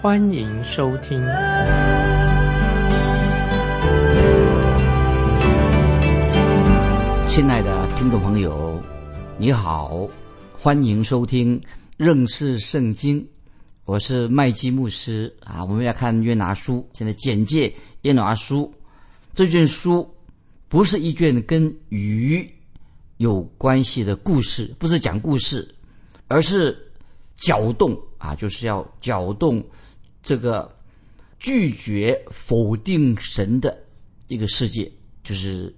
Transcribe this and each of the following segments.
欢迎收听。亲爱的听众朋友，你好，欢迎收听认识圣经。我是麦基牧师啊，我们要看约拿书，现在简介约拿书这卷书。不是一卷跟鱼有关系的故事，不是讲故事，而是搅动啊，就是要搅动这个拒绝否定神的一个世界，就是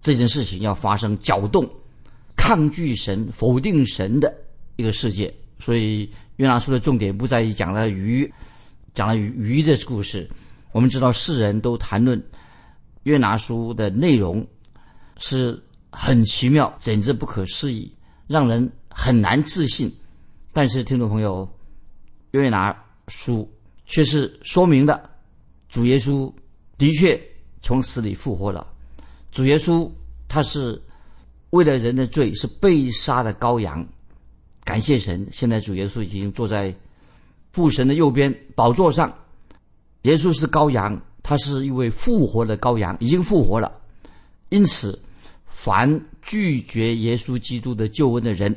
这件事情要发生搅动，抗拒神、否定神的一个世界。所以约拿书的重点不在于讲了鱼，讲了鱼鱼的故事。我们知道世人都谈论。约拿书的内容是很奇妙，简直不可思议，让人很难置信。但是，听众朋友，约拿书却是说明的，主耶稣的确从死里复活了。主耶稣他是为了人的罪是被杀的羔羊，感谢神！现在主耶稣已经坐在父神的右边宝座上，耶稣是羔羊。他是一位复活的羔羊，已经复活了。因此，凡拒绝耶稣基督的救恩的人，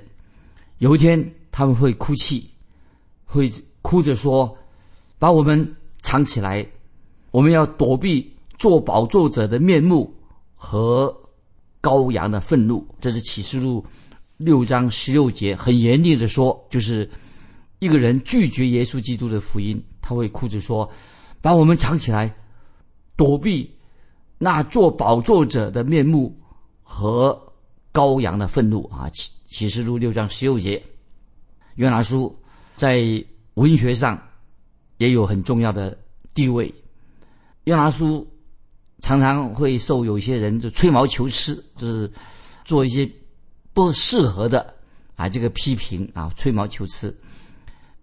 有一天他们会哭泣，会哭着说：“把我们藏起来，我们要躲避做宝座者的面目和羔羊的愤怒。”这是启示录六章十六节很严厉的说，就是一个人拒绝耶稣基督的福音，他会哭着说：“把我们藏起来。”躲避那做宝座者的面目和羔羊的愤怒啊！启启示录六章十六节，约拿书在文学上也有很重要的地位。约拿书常常会受有些人就吹毛求疵，就是做一些不适合的啊这个批评啊吹毛求疵。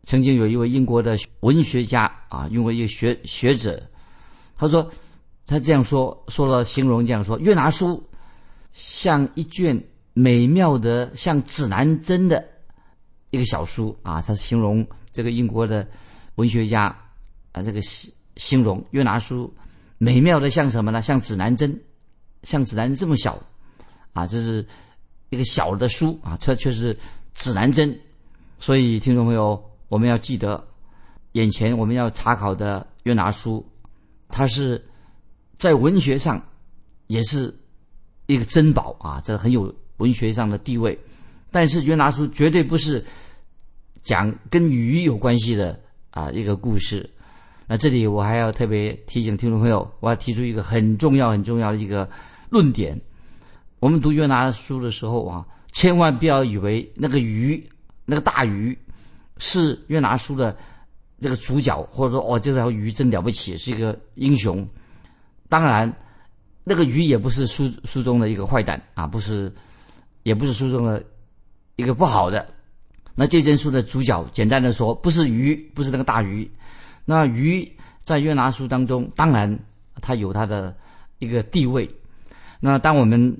曾经有一位英国的文学家啊，用过一个学学者。他说：“他这样说，说了形容这样说，约拿书像一卷美妙的像指南针的一个小书啊。他形容这个英国的文学家啊，这个形形容约拿书美妙的像什么呢？像指南针，像指南针这么小啊，这是一个小的书啊，它却是指南针。所以，听众朋友，我们要记得，眼前我们要查考的约拿书。”它是在文学上也是一个珍宝啊，这很有文学上的地位。但是约拿书绝对不是讲跟鱼有关系的啊一个故事。那这里我还要特别提醒听众朋友，我要提出一个很重要很重要的一个论点：我们读约拿书的时候啊，千万不要以为那个鱼，那个大鱼是约拿书的。这个主角，或者说哦，这条鱼真了不起，是一个英雄。当然，那个鱼也不是书书中的一个坏蛋啊，不是，也不是书中的一个不好的。那这件书的主角，简单的说，不是鱼，不是那个大鱼。那鱼在约拿书当中，当然它有它的一个地位。那当我们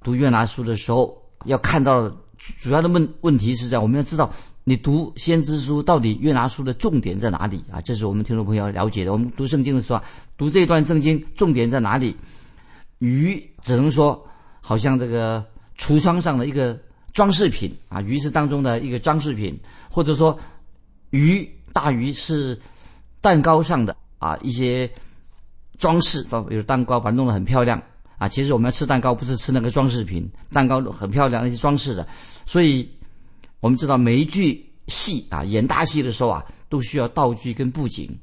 读约拿书的时候，要看到主要的问问题是在我们要知道。你读先知书到底约拿书的重点在哪里啊？这是我们听众朋友要了解的。我们读圣经的时候，读这一段圣经重点在哪里？鱼只能说好像这个橱窗上的一个装饰品啊，鱼是当中的一个装饰品，或者说鱼大鱼是蛋糕上的啊一些装饰，比如蛋糕把它弄得很漂亮啊。其实我们要吃蛋糕不是吃那个装饰品，蛋糕很漂亮那些装饰的，所以。我们知道每一句戏啊，演大戏的时候啊，都需要道具跟布景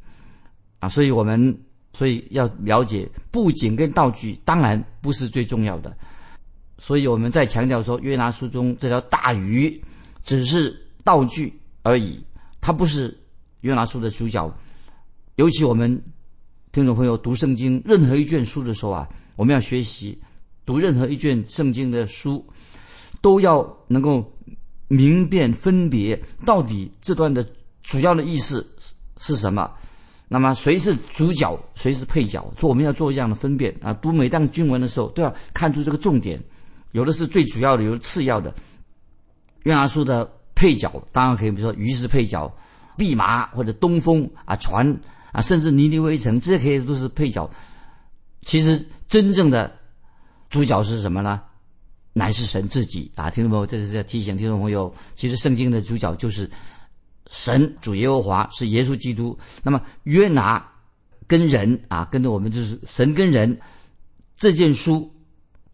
啊，所以我们所以要了解布景跟道具，当然不是最重要的。所以我们在强调说，约拿书中这条大鱼只是道具而已，它不是约拿书的主角。尤其我们听众朋友读圣经任何一卷书的时候啊，我们要学习读任何一卷圣经的书，都要能够明辨分别到底这段的主要的意思是什么。那么谁是主角，谁是配角？说我们要做这样的分辨啊！读每段经文的时候，都要看出这个重点，有的是最主要的，有的次要的。约拿书的配角当然可以，比如说鱼是配角，弼马或者东风啊船啊，甚至尼尼微城，这些可以都是配角。其实真正的主角是什么呢？乃是神自己啊！听众朋友，这是在提醒听众朋友，其实圣经的主角就是。神主耶和华是耶稣基督。那么约拿跟人啊，跟着我们就是神跟人这件书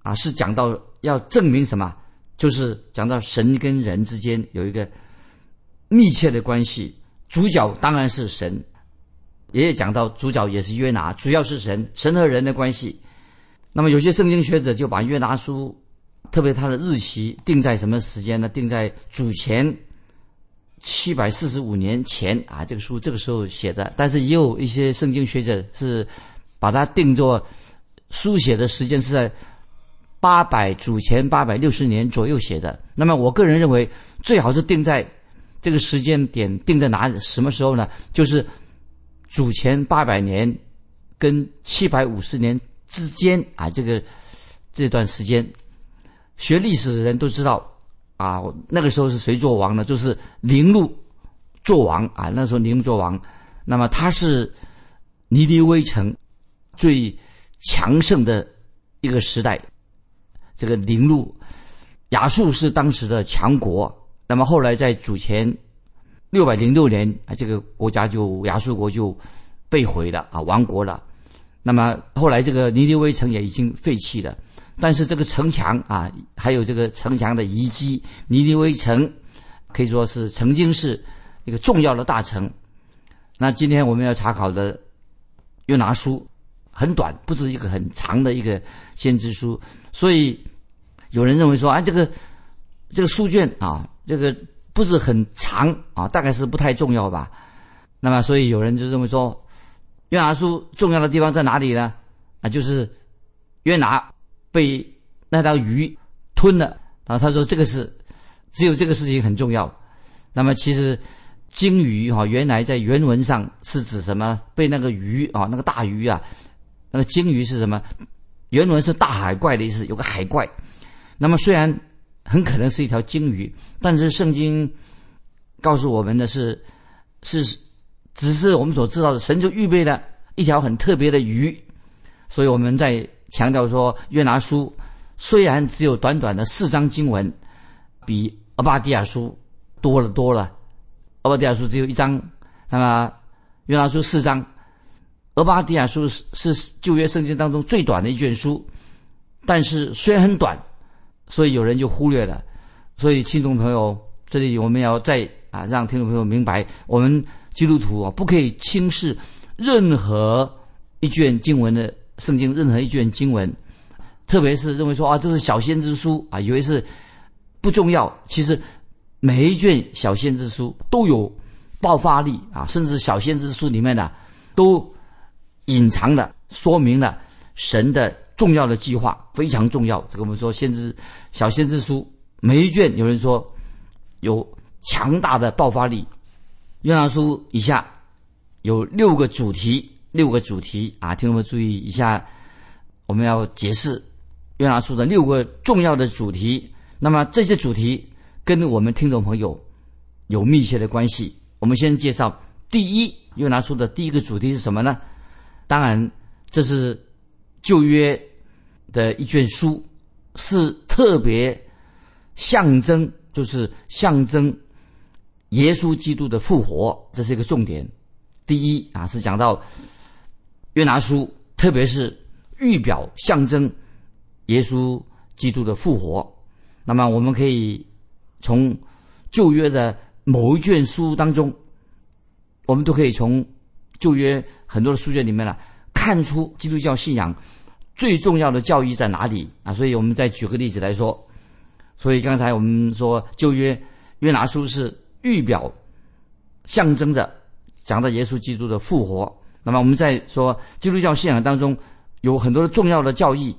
啊，是讲到要证明什么？就是讲到神跟人之间有一个密切的关系。主角当然是神，也讲到主角也是约拿，主要是神，神和人的关系。那么有些圣经学者就把约拿书，特别他的日期定在什么时间呢？定在主前。七百四十五年前啊，这个书这个时候写的，但是也有一些圣经学者是把它定作书写的时间是在八百主前八百六十年左右写的。那么我个人认为，最好是定在这个时间点定在哪里什么时候呢？就是主前八百年跟七百五十年之间啊，这个这段时间，学历史的人都知道。啊，那个时候是谁做王呢？就是宁禄做王啊。那时候宁禄做王，那么他是尼尼微城最强盛的一个时代。这个宁禄亚述是当时的强国。那么后来在主前六百零六年啊，这个国家就亚述国就被毁了啊，亡国了。那么后来这个尼尼微城也已经废弃了。但是这个城墙啊，还有这个城墙的遗迹，尼尼微城可以说是曾经是一个重要的大城。那今天我们要查考的约拿书很短，不是一个很长的一个先知书，所以有人认为说，啊，这个这个书卷啊，这个不是很长啊，大概是不太重要吧。那么，所以有人就认为说，约拿书重要的地方在哪里呢？啊，就是约拿。被那条鱼吞了，然后他说：“这个是只有这个事情很重要。”那么其实鲸鱼哈，原来在原文上是指什么？被那个鱼啊，那个大鱼啊，那个鲸鱼是什么？原文是大海怪的意思，有个海怪。那么虽然很可能是一条鲸鱼，但是圣经告诉我们的是，是只是我们所知道的，神就预备了一条很特别的鱼，所以我们在。强调说，约拿书虽然只有短短的四章经文，比阿巴迪亚书多了多了。阿巴迪亚书只有一章，那么约拿书四章。阿巴迪亚书是是旧约圣经当中最短的一卷书，但是虽然很短，所以有人就忽略了。所以听众朋友，这里我们要再啊让听众朋友明白，我们基督徒啊不可以轻视任何一卷经文的。圣经任何一卷经文，特别是认为说啊，这是小先知书啊，以为是不重要。其实每一卷小先知书都有爆发力啊，甚至小先知书里面呢，都隐藏了说明了神的重要的计划，非常重要。这个我们说先知小先知书每一卷，有人说有强大的爆发力。约拿书以下有六个主题。六个主题啊，听众们注意一下，我们要解释约拿书的六个重要的主题。那么这些主题跟我们听众朋友有密切的关系。我们先介绍第一，约拿书的第一个主题是什么呢？当然，这是旧约的一卷书，是特别象征，就是象征耶稣基督的复活，这是一个重点。第一啊，是讲到。约拿书，特别是预表象征耶稣基督的复活。那么，我们可以从旧约的某一卷书当中，我们都可以从旧约很多的书卷里面呢，看出基督教信仰最重要的教义在哪里啊？所以，我们再举个例子来说。所以，刚才我们说旧约约拿书是预表象征着讲到耶稣基督的复活。那么我们在说基督教信仰当中有很多的重要的教义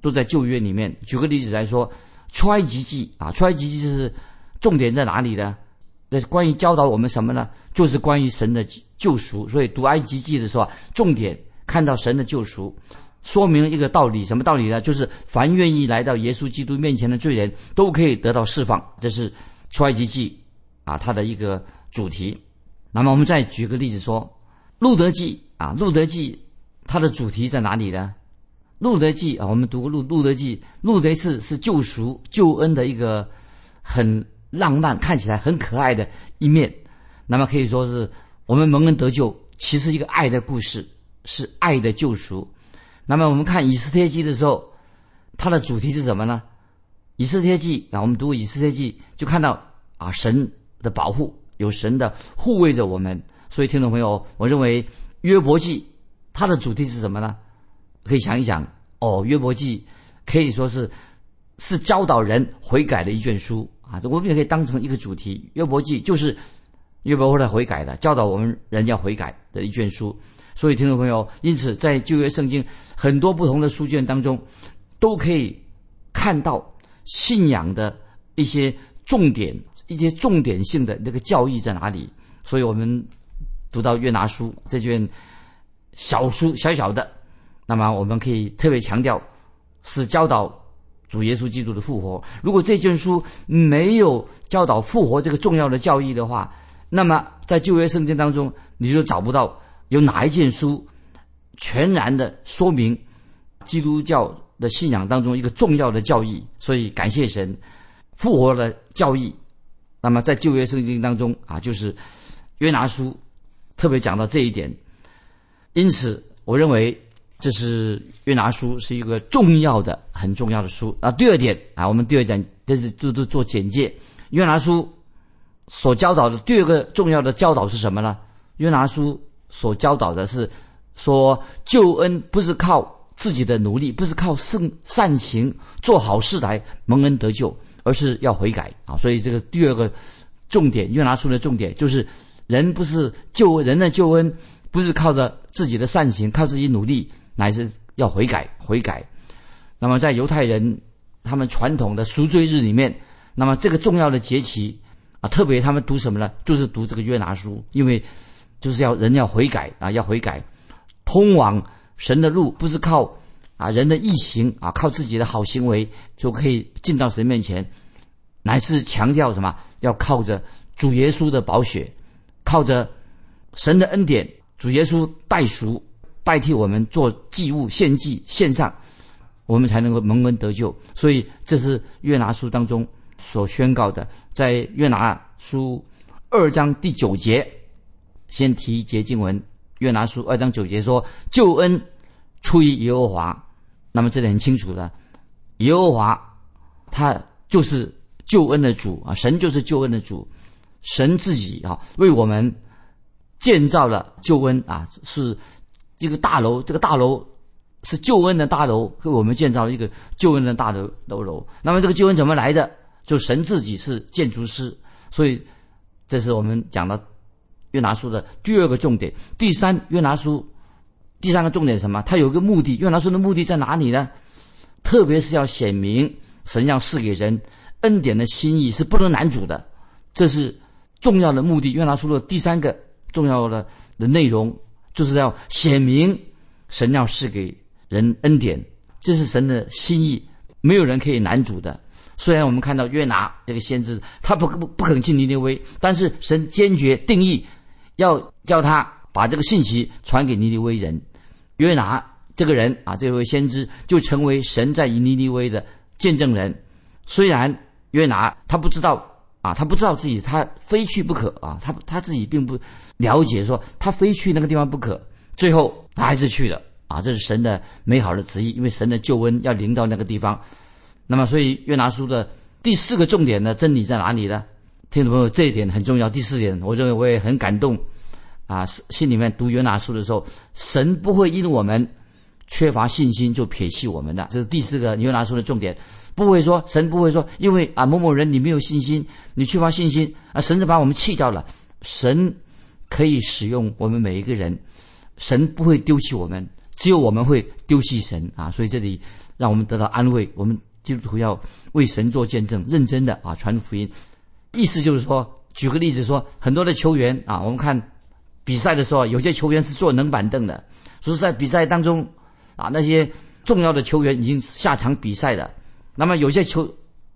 都在旧约里面。举个例子来说，出埃及记啊，出埃及记是重点在哪里呢？那关于教导我们什么呢？就是关于神的救赎。所以读埃及记的时候啊，重点看到神的救赎，说明一个道理，什么道理呢？就是凡愿意来到耶稣基督面前的罪人都可以得到释放。这是出埃及记啊，它的一个主题。那么我们再举个例子说，路德记啊，路德记它的主题在哪里呢？路德记啊，我们读过路路德记，路德是是救赎救恩的一个很。浪漫看起来很可爱的一面，那么可以说是我们蒙恩得救，其实一个爱的故事，是爱的救赎。那么我们看以斯帖记的时候，它的主题是什么呢？以斯帖记啊，我们读以斯帖记就看到啊神的保护，有神的护卫着我们。所以听众朋友，我认为约伯记它的主题是什么呢？可以想一想哦，约伯记可以说是是教导人悔改的一卷书。啊，我们也可以当成一个主题，《约伯记》就是约伯后来悔改的，教导我们人要悔改的一卷书。所以，听众朋友，因此在旧约圣经很多不同的书卷当中，都可以看到信仰的一些重点、一些重点性的那个教义在哪里。所以我们读到约拿书这卷小书，小小的，那么我们可以特别强调是教导。主耶稣基督的复活，如果这卷书没有教导复活这个重要的教义的话，那么在旧约圣经当中，你就找不到有哪一件书全然的说明基督教的信仰当中一个重要的教义。所以感谢神，复活的教义。那么在旧约圣经当中啊，就是约拿书特别讲到这一点。因此，我认为。这是约拿书是一个重要的、很重要的书啊。第二点啊，我们第二点这是都都做简介。约拿书所教导的第二个重要的教导是什么呢？约拿书所教导的是说，救恩不是靠自己的努力，不是靠圣善行做好事来蒙恩得救，而是要悔改啊。所以这个第二个重点，约拿书的重点就是人不是救人的救恩，不是靠着自己的善行，靠自己努力。乃是要悔改，悔改。那么在犹太人他们传统的赎罪日里面，那么这个重要的节期啊，特别他们读什么呢？就是读这个约拿书，因为就是要人要悔改啊，要悔改，通往神的路不是靠啊人的义行啊，靠自己的好行为就可以进到神面前，乃是强调什么？要靠着主耶稣的宝血，靠着神的恩典，主耶稣代赎。代替我们做祭物献祭献上，我们才能够蒙恩得救。所以这是约拿书当中所宣告的，在约拿书二章第九节，先提一节经文。约拿书二章九节说：“救恩出于耶和华。”那么这里很清楚的，耶和华他就是救恩的主啊，神就是救恩的主，神自己啊为我们建造了救恩啊是。一个大楼，这个大楼是救恩的大楼，给我们建造了一个救恩的大楼楼楼。那么这个救恩怎么来的？就神自己是建筑师，所以这是我们讲的约拿书的第二个重点。第三，约拿书第三个重点什么？它有一个目的。约拿书的目的在哪里呢？特别是要显明神要赐给人恩典的心意是不能难主的，这是重要的目的。约拿书的第三个重要的的内容。就是要显明神要赐给人恩典，这是神的心意，没有人可以难主的。虽然我们看到约拿这个先知，他不不不肯进尼尼微，但是神坚决定义要叫他把这个信息传给尼尼微人。约拿这个人啊，这位先知就成为神在尼尼微的见证人。虽然约拿他不知道。啊，他不知道自己他非去不可啊，他他自己并不了解说他非去那个地方不可，最后他还是去了啊，这是神的美好的旨意，因为神的救恩要临到那个地方。那么，所以约拿书的第四个重点的真理在哪里呢？听众朋友，这一点很重要。第四点，我认为我也很感动啊，心里面读约拿书的时候，神不会因我们缺乏信心就撇弃我们的，这是第四个约拿书的重点。不会说神不会说，因为啊某某人你没有信心，你缺乏信心啊，神就把我们弃掉了。神可以使用我们每一个人，神不会丢弃我们，只有我们会丢弃神啊！所以这里让我们得到安慰。我们基督徒要为神做见证，认真的啊传福音。意思就是说，举个例子说，很多的球员啊，我们看比赛的时候，有些球员是坐冷板凳的，所以在比赛当中啊，那些重要的球员已经下场比赛了。那么有些球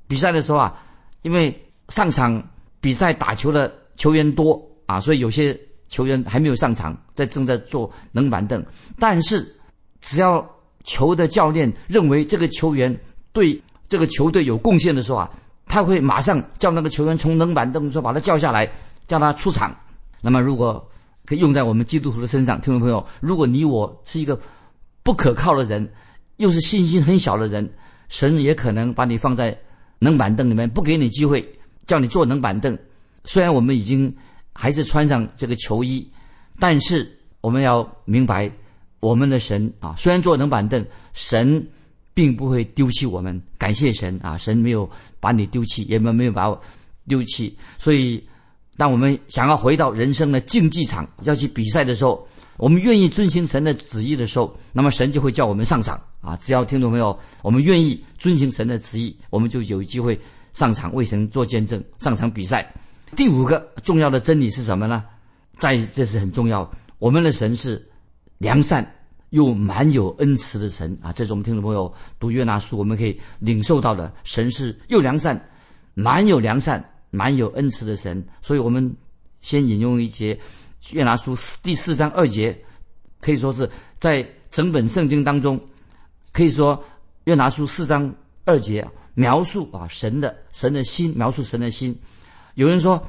比赛的时候啊，因为上场比赛打球的球员多啊，所以有些。球员还没有上场，在正在坐冷板凳。但是，只要球的教练认为这个球员对这个球队有贡献的时候啊，他会马上叫那个球员从冷板凳说把他叫下来，叫他出场。那么，如果可以用在我们基督徒的身上，听众朋友，如果你我是一个不可靠的人，又是信心很小的人，神也可能把你放在冷板凳里面，不给你机会，叫你坐冷板凳。虽然我们已经。还是穿上这个球衣，但是我们要明白，我们的神啊，虽然坐冷板凳，神并不会丢弃我们。感谢神啊，神没有把你丢弃，也没没有把我丢弃。所以，当我们想要回到人生的竞技场，要去比赛的时候，我们愿意遵行神的旨意的时候，那么神就会叫我们上场啊。只要听懂没有？我们愿意遵行神的旨意，我们就有机会上场为神做见证，上场比赛。第五个重要的真理是什么呢？在这是很重要。我们的神是良善又满有恩慈的神啊！这是我们听众朋友读约拿书，我们可以领受到的。神是又良善、满有良善、满有恩慈的神。所以我们先引用一节约拿书第四章二节，可以说是在整本圣经当中，可以说约拿书四章二节描述啊神的神的心，描述神的心。有人说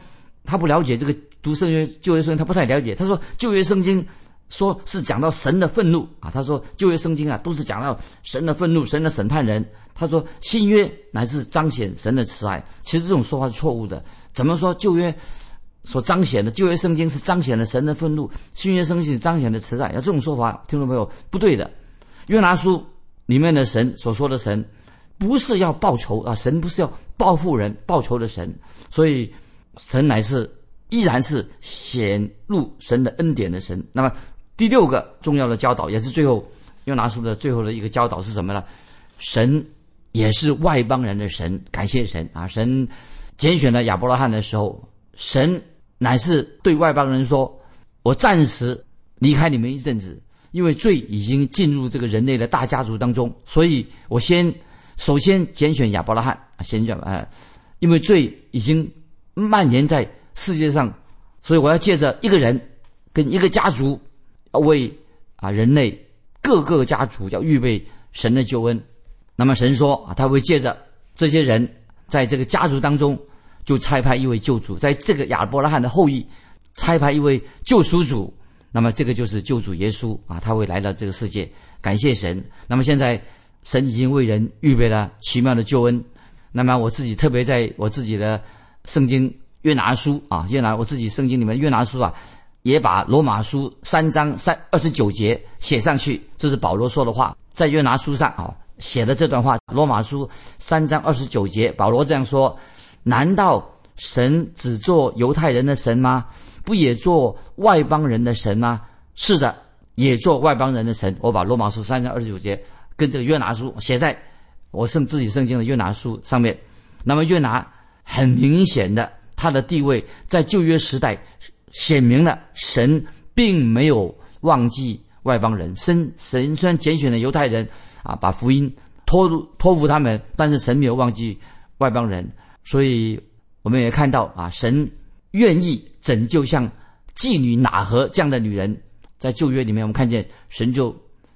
他不了解这个读圣约旧约圣经，他不太了解。他说旧约圣经说是讲到神的愤怒啊。他说旧约圣经啊都是讲到神的愤怒、神的审判人。他说新约乃是彰显神的慈爱。其实这种说法是错误的。怎么说旧约所彰显的旧约圣经是彰显了神的愤怒，新约圣经是彰显的慈爱？要这种说法，听众朋友不对的。约拿书里面的神所说的神。不是要报仇啊！神不是要报复人、报仇的神，所以神乃是依然是显露神的恩典的神。那么 第六个重要的教导，也是最后又拿出的最后的一个教导是什么呢？神也是外邦人的神，感谢神啊！神拣选了亚伯拉罕的时候，神乃是对外邦人说：“我暂时离开你们一阵子，因为罪已经进入这个人类的大家族当中，所以我先。”首先拣选亚伯拉罕，先选啊，因为罪已经蔓延在世界上，所以我要借着一个人跟一个家族，为啊人类各个家族要预备神的救恩。那么神说啊，他会借着这些人在这个家族当中，就差派一位救主，在这个亚伯拉罕的后裔差派一位救赎主。那么这个就是救主耶稣啊，他会来到这个世界。感谢神。那么现在。神已经为人预备了奇妙的救恩。那么我自己特别在我自己的圣经约拿书啊，约拿我自己圣经里面约拿书啊，也把罗马书三章三二十九节写上去。这是保罗说的话，在约拿书上啊写的这段话。罗马书三章二十九节，保罗这样说：难道神只做犹太人的神吗？不也做外邦人的神吗？是的，也做外邦人的神。我把罗马书三章二十九节。跟这个约拿书写在我圣自己圣经的约拿书上面，那么约拿很明显的他的地位在旧约时代显明了神并没有忘记外邦人，神神虽然拣选了犹太人啊，把福音托托付他们，但是神没有忘记外邦人，所以我们也看到啊，神愿意拯救像妓女哪何这样的女人，在旧约里面我们看见神就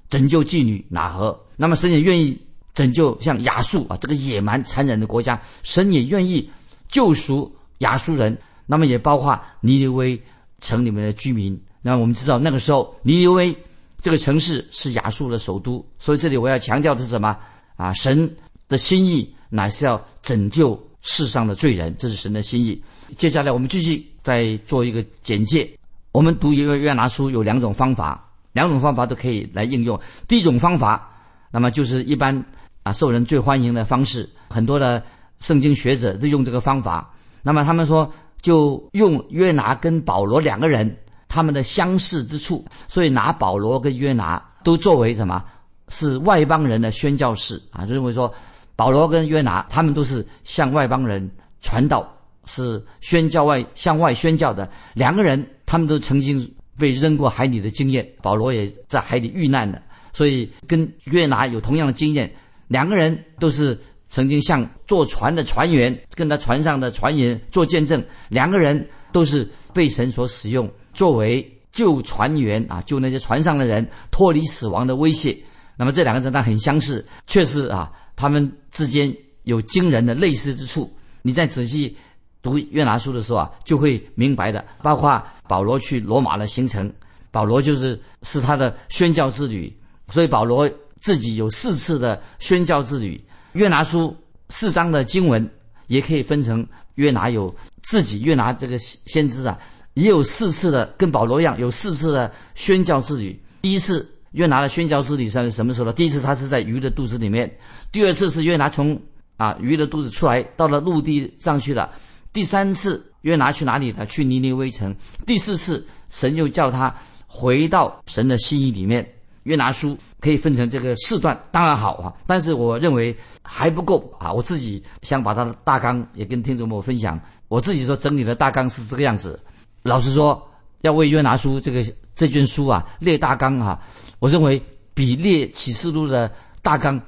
拯救妓女哪何。那么神也愿意拯救像亚述啊这个野蛮残忍的国家，神也愿意救赎亚述人。那么也包括尼尼微城里面的居民。那我们知道那个时候尼尼微这个城市是亚述的首都，所以这里我要强调的是什么啊？神的心意乃是要拯救世上的罪人，这是神的心意。接下来我们继续再做一个简介。我们读一个约拿书有两种方法，两种方法都可以来应用。第一种方法。那么就是一般啊，受人最欢迎的方式，很多的圣经学者都用这个方法。那么他们说，就用约拿跟保罗两个人，他。们的相似之处，所以拿保罗跟约拿都作为什么？是外邦人的宣教士啊，就认为说保罗跟约拿他们都是向外邦人传道，是宣教外向外宣教的两个人，他们都曾经被扔过海里的经验，保罗也在海里遇难的，所以跟约拿有同样的经验，两个人都是曾经向坐船的船员跟他船上的船员做见证，两个人都是被神所使用。作为救船员啊，救那些船上的人脱离死亡的威胁。那么这两个人他很相似，确实啊，他们之间有惊人的类似之处。你再仔细读约拿书的时候啊，就会明白的。包括保罗去罗马的行程，保罗就是是他的宣教之旅，所以保罗自己有四次的宣教之旅。约拿书四章的经文也可以分成约拿有自己约拿这个先知啊。也有四次的，跟保罗一样，有四次的宣教之旅。第一次约拿的宣教之旅是什么时候呢？第一次他是在鱼的肚子里面，第二次是约拿从啊鱼的肚子出来，到了陆地上去了。第三次约拿去哪里呢？去尼尼微城。第四次神又叫他回到神的心意里面。约拿书可以分成这个四段，当然好啊，但是我认为还不够啊。我自己想把他的大纲也跟听众朋友分享。我自己说整理的大纲是这个样子。老实说，要为约拿书这个这卷书啊列大纲啊，我认为比列启示录的大纲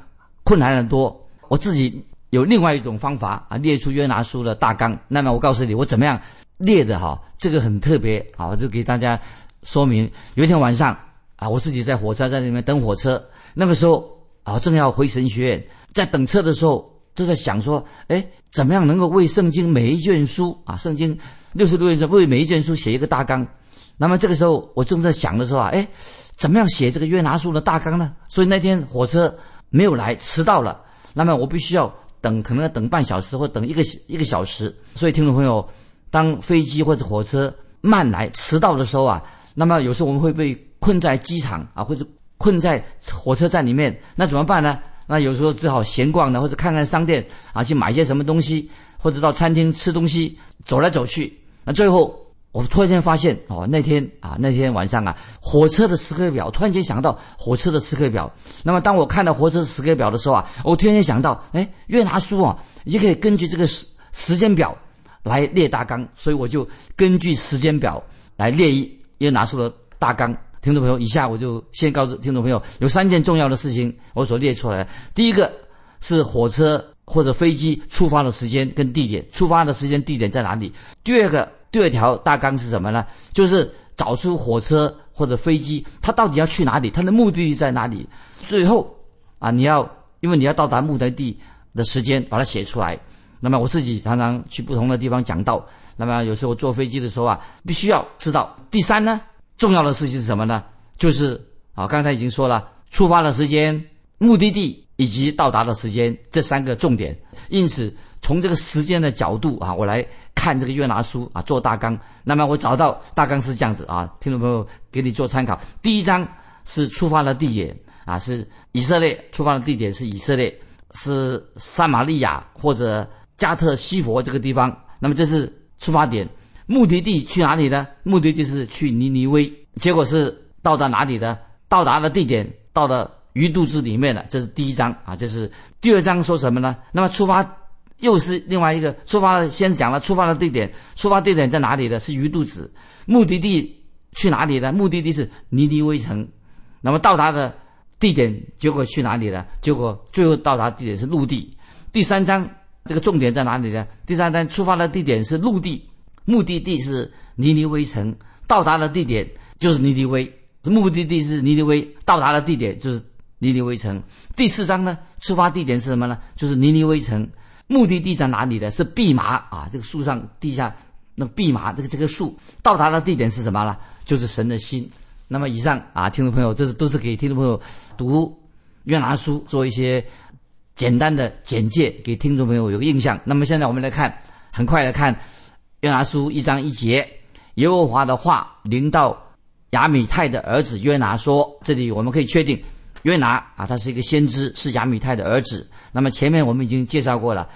困难很多。我自己有另外一种方法啊，列出约拿书的大纲。那么我告诉你，我怎么样列的哈？这个很特别啊，我就给大家说明。有一天晚上啊，我自己在火车站里面等火车，那个时候啊，正要回神学院，在等车的时候，就在想说，哎，怎么样能够为圣经每一卷书啊，圣经。六十六页书为每一卷书写一个大纲，那么这个时候我正在想的时候啊，哎，怎么样写这个约拿书的大纲呢？所以那天火车没有来，迟到了。那么我必须要等，可能要等半小时或等一个一个小时。所以听众朋友，当飞机或者火车慢来、迟到的时候啊，那么有时候我们会被困在机场啊，或者困在火车站里面，那怎么办呢？那有时候只好闲逛呢，或者看看商店啊，去买些什么东西，或者到餐厅吃东西，走来走去。那最后，我突然间发现哦，那天啊，那天晚上啊，火车的时刻表，突然间想到火车的时刻表。那么，当我看到火车时刻表的时候啊，我突然间想到，哎，约拿书啊，也可以根据这个时时间表来列大纲。所以，我就根据时间表来列一约拿书的大纲。听众朋友，以下我就先告诉听众朋友，有三件重要的事情我所列出来。第一个是火车或者飞机出发的时间跟地点，出发的时间地点在哪里？第二个。第二条大纲是什么呢？就是找出火车或者飞机，它到底要去哪里，它的目的地在哪里。最后啊，你要因为你要到达目的地的时间，把它写出来。那么我自己常常去不同的地方讲道，那么有时候坐飞机的时候啊，必须要知道。第三呢，重要的事情是什么呢？就是啊，刚才已经说了，出发的时间、目的地以及到达的时间这三个重点。因此，从这个时间的角度啊，我来。看这个约拿书啊，做大纲。那么我找到大纲是这样子啊，听众朋友给你做参考。第一章是出发的地点啊，是以色列出发的地点是以色列，是撒玛利亚或者加特西佛这个地方。那么这是出发点，目的地去哪里呢？目的地是去尼尼微。结果是到达哪里的？到达的地点到了鱼肚子里面了。这是第一章啊，这是第二章说什么呢？那么出发。又是另外一个出发，先讲了出发的地点，出发地点在哪里的？是鱼肚子。目的地去哪里呢？目的地是尼尼微城。那么到达的地点，结果去哪里了？结果最后到达地点是陆地。第三章这个重点在哪里呢？第三章出发的地点是陆地，目的地是尼尼微城，到达的地点就是尼尼微。目的地是尼尼微，到达的地点就是尼尼微城。第四章呢，出发地点是什么呢？就是尼尼微城。目的地在哪里呢？是蓖麻啊，这个树上地下那蓖麻，这个这个树到达的地点是什么呢？就是神的心。那么以上啊，听众朋友，这是都是给听众朋友读约拿书做一些简单的简介，给听众朋友有个印象。那么现在我们来看，很快的看约拿书一章一节，耶和华的话临到亚米泰的儿子约拿说，这里我们可以确定。约拿啊，他是一个先知，是亚米泰的儿子。那么前面我们已经介绍过了，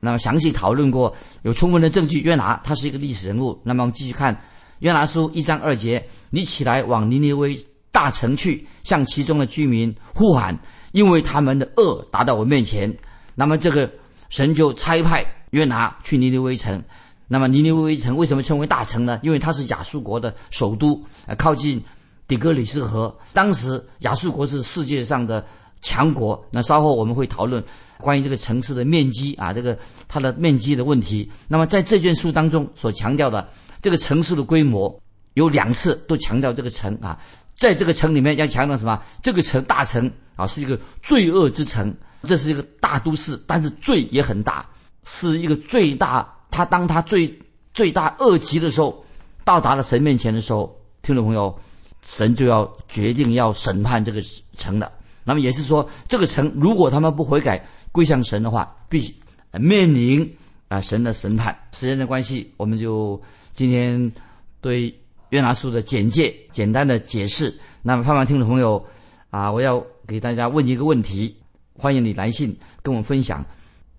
那么详细讨论过，有充分的证据。约拿他是一个历史人物。那么我们继续看约拿书一章二节，你起来往尼尼微大城去，向其中的居民呼喊，因为他们的恶达到我面前。那么这个神就差派约拿去尼尼微城。那么尼尼微城为什么称为大城呢？因为它是亚述国的首都，呃，靠近底格里斯河。当时亚述国是世界上的强国。那稍后我们会讨论关于这个城市的面积啊，这个它的面积的问题。那么在这卷书当中所强调的这个城市的规模，有两次都强调这个城啊。在这个城里面要强调什么？这个城大城啊，是一个罪恶之城，这是一个大都市，但是罪也很大，是一个最大。他当他最最大恶极的时候，到达了神面前的时候，听众朋友，神就要决定要审判这个城的。那么也是说，这个城如果他们不悔改归向神的话，必面临啊神的审判。时间的关系，我们就今天对。约拿书的简介，简单的解释。那么，盼望听众朋友啊，我要给大家问一个问题，欢迎你来信跟我分享。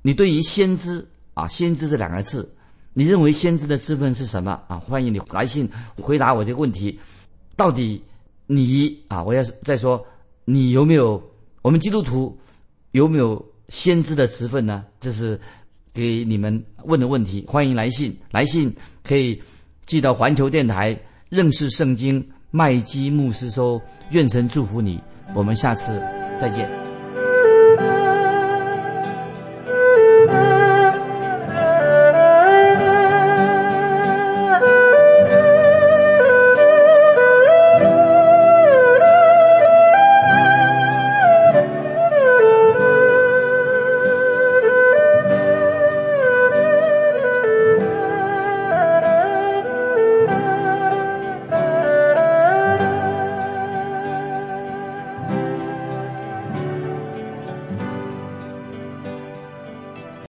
你对于先知啊，先知这两个字，你认为先知的身份是什么啊？欢迎你来信回答我这个问题。到底你啊，我要再说，你有没有我们基督徒有没有先知的职分呢？这是给你们问的问题。欢迎来信，来信可以寄到环球电台。认识圣经，麦基牧师说：“愿神祝福你，我们下次再见。”